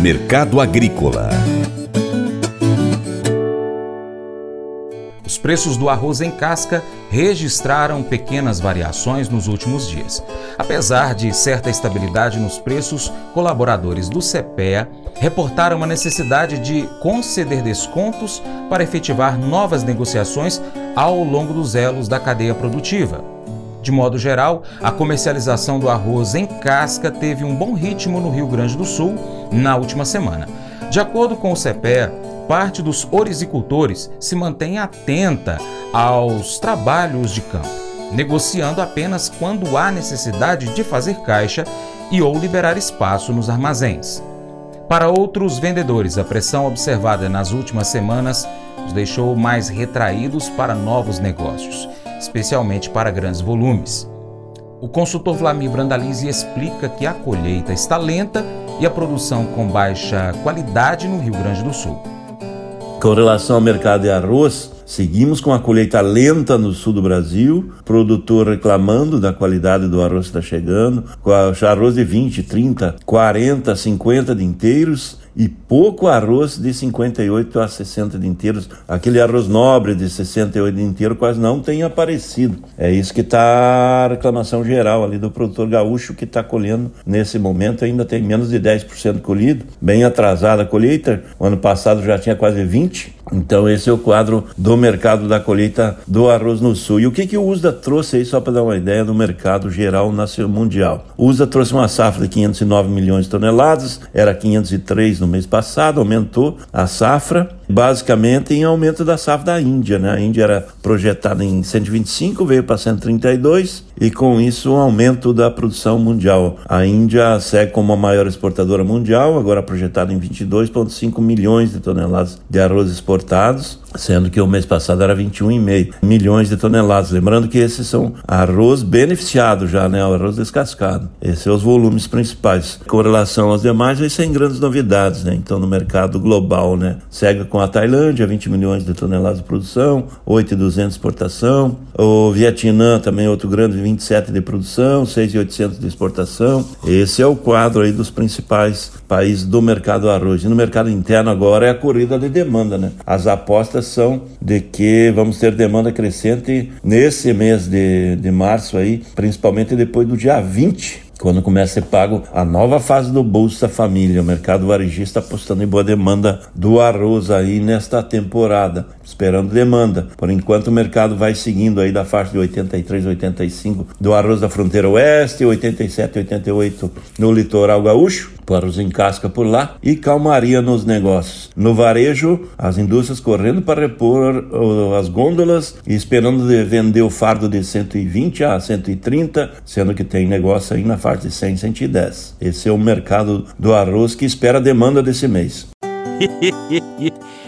Mercado Agrícola Os preços do arroz em casca registraram pequenas variações nos últimos dias. Apesar de certa estabilidade nos preços, colaboradores do CPEA reportaram a necessidade de conceder descontos para efetivar novas negociações ao longo dos elos da cadeia produtiva. De modo geral, a comercialização do arroz em casca teve um bom ritmo no Rio Grande do Sul na última semana. De acordo com o CPEA, parte dos orizicultores se mantém atenta aos trabalhos de campo, negociando apenas quando há necessidade de fazer caixa e ou liberar espaço nos armazéns. Para outros vendedores, a pressão observada nas últimas semanas os deixou mais retraídos para novos negócios, especialmente para grandes volumes. O consultor Vlamir Brandalize explica que a colheita está lenta e a produção com baixa qualidade no Rio Grande do Sul. Com relação ao mercado de arroz, seguimos com a colheita lenta no sul do Brasil, produtor reclamando da qualidade do arroz que está chegando, com arroz de 20, 30, 40, 50 de inteiros e pouco arroz de 58 a 60 de inteiros. Aquele arroz nobre de 68 de inteiro quase não tem aparecido. É isso que está a reclamação geral ali do produtor gaúcho que está colhendo nesse momento. Ainda tem menos de 10% colhido, bem atrasada a colheita. O ano passado já tinha quase 20%. Então esse é o quadro do mercado da colheita do arroz no sul. E o que, que o USDA trouxe aí, só para dar uma ideia, do mercado geral nacional mundial? O USDA trouxe uma safra de 509 milhões de toneladas, era 503 no mês passado, aumentou a safra, basicamente em aumento da safra da Índia. Né? A Índia era projetada em 125, veio para 132, e com isso um aumento da produção mundial. A Índia segue como a maior exportadora mundial, agora projetada em 22,5 milhões de toneladas de arroz exportados, sendo que o mês passado era 21,5 milhões de toneladas. Lembrando que esses são arroz beneficiado já, né? O arroz descascado. Esses são os volumes principais. Com relação aos demais, aí sem grandes novidades, né? Então, no mercado global, né? Segue com a Tailândia, 20 milhões de toneladas de produção, 8,200 de exportação. O Vietnã também outro grande, 27 de produção, 6,800 de exportação. Esse é o quadro aí dos principais países do mercado do arroz. E no mercado interno agora é a corrida de demanda, né? As apostas são de que vamos ter demanda crescente nesse mês de, de março aí, principalmente depois do dia 20 quando começa a ser pago a nova fase do Bolsa Família. O mercado varejista apostando em boa demanda do arroz aí nesta temporada, esperando demanda. Por enquanto o mercado vai seguindo aí da faixa de 83, 85 do arroz da fronteira oeste, 87, 88 no litoral gaúcho, para os em casca por lá e calmaria nos negócios. No varejo, as indústrias correndo para repor as gôndolas e esperando vender o fardo de 120 a 130, sendo que tem negócio aí na faixa de 100, 110. Esse é o mercado do arroz que espera a demanda desse mês.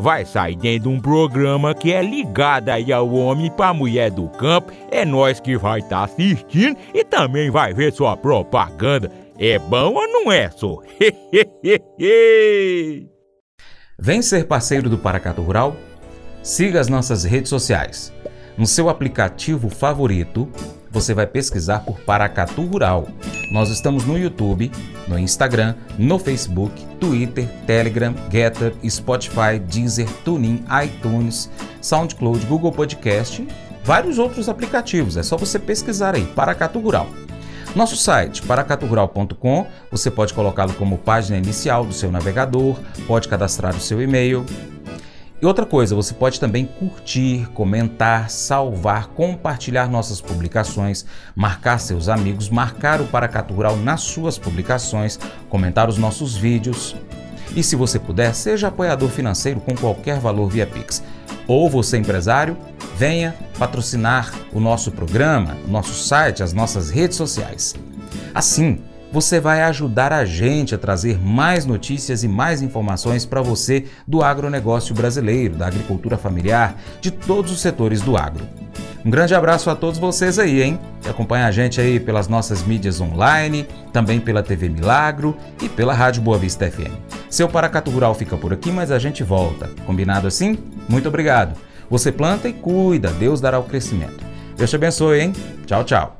vai sair dentro de um programa que é ligado aí ao homem para mulher do campo. É nós que vai estar tá assistindo e também vai ver sua propaganda. É bom ou não é, só? Vem ser parceiro do Paracato Rural? Siga as nossas redes sociais. No seu aplicativo favorito, você vai pesquisar por Paracatu Rural. Nós estamos no YouTube, no Instagram, no Facebook, Twitter, Telegram, Getter, Spotify, Deezer, TuneIn, iTunes, SoundCloud, Google Podcast, vários outros aplicativos. É só você pesquisar aí, Paracatu Rural. Nosso site, paracaturural.com, você pode colocá-lo como página inicial do seu navegador, pode cadastrar o seu e-mail. E outra coisa, você pode também curtir, comentar, salvar, compartilhar nossas publicações, marcar seus amigos, marcar o Paracatu Rural nas suas publicações, comentar os nossos vídeos. E se você puder, seja apoiador financeiro com qualquer valor via Pix. Ou você empresário, venha patrocinar o nosso programa, o nosso site, as nossas redes sociais. Assim, você vai ajudar a gente a trazer mais notícias e mais informações para você do agronegócio brasileiro, da agricultura familiar, de todos os setores do agro. Um grande abraço a todos vocês aí, hein? Que acompanha a gente aí pelas nossas mídias online, também pela TV Milagro e pela Rádio Boa Vista FM. Seu Paracatu Rural fica por aqui, mas a gente volta. Combinado assim? Muito obrigado. Você planta e cuida, Deus dará o crescimento. Deus te abençoe, hein? Tchau, tchau.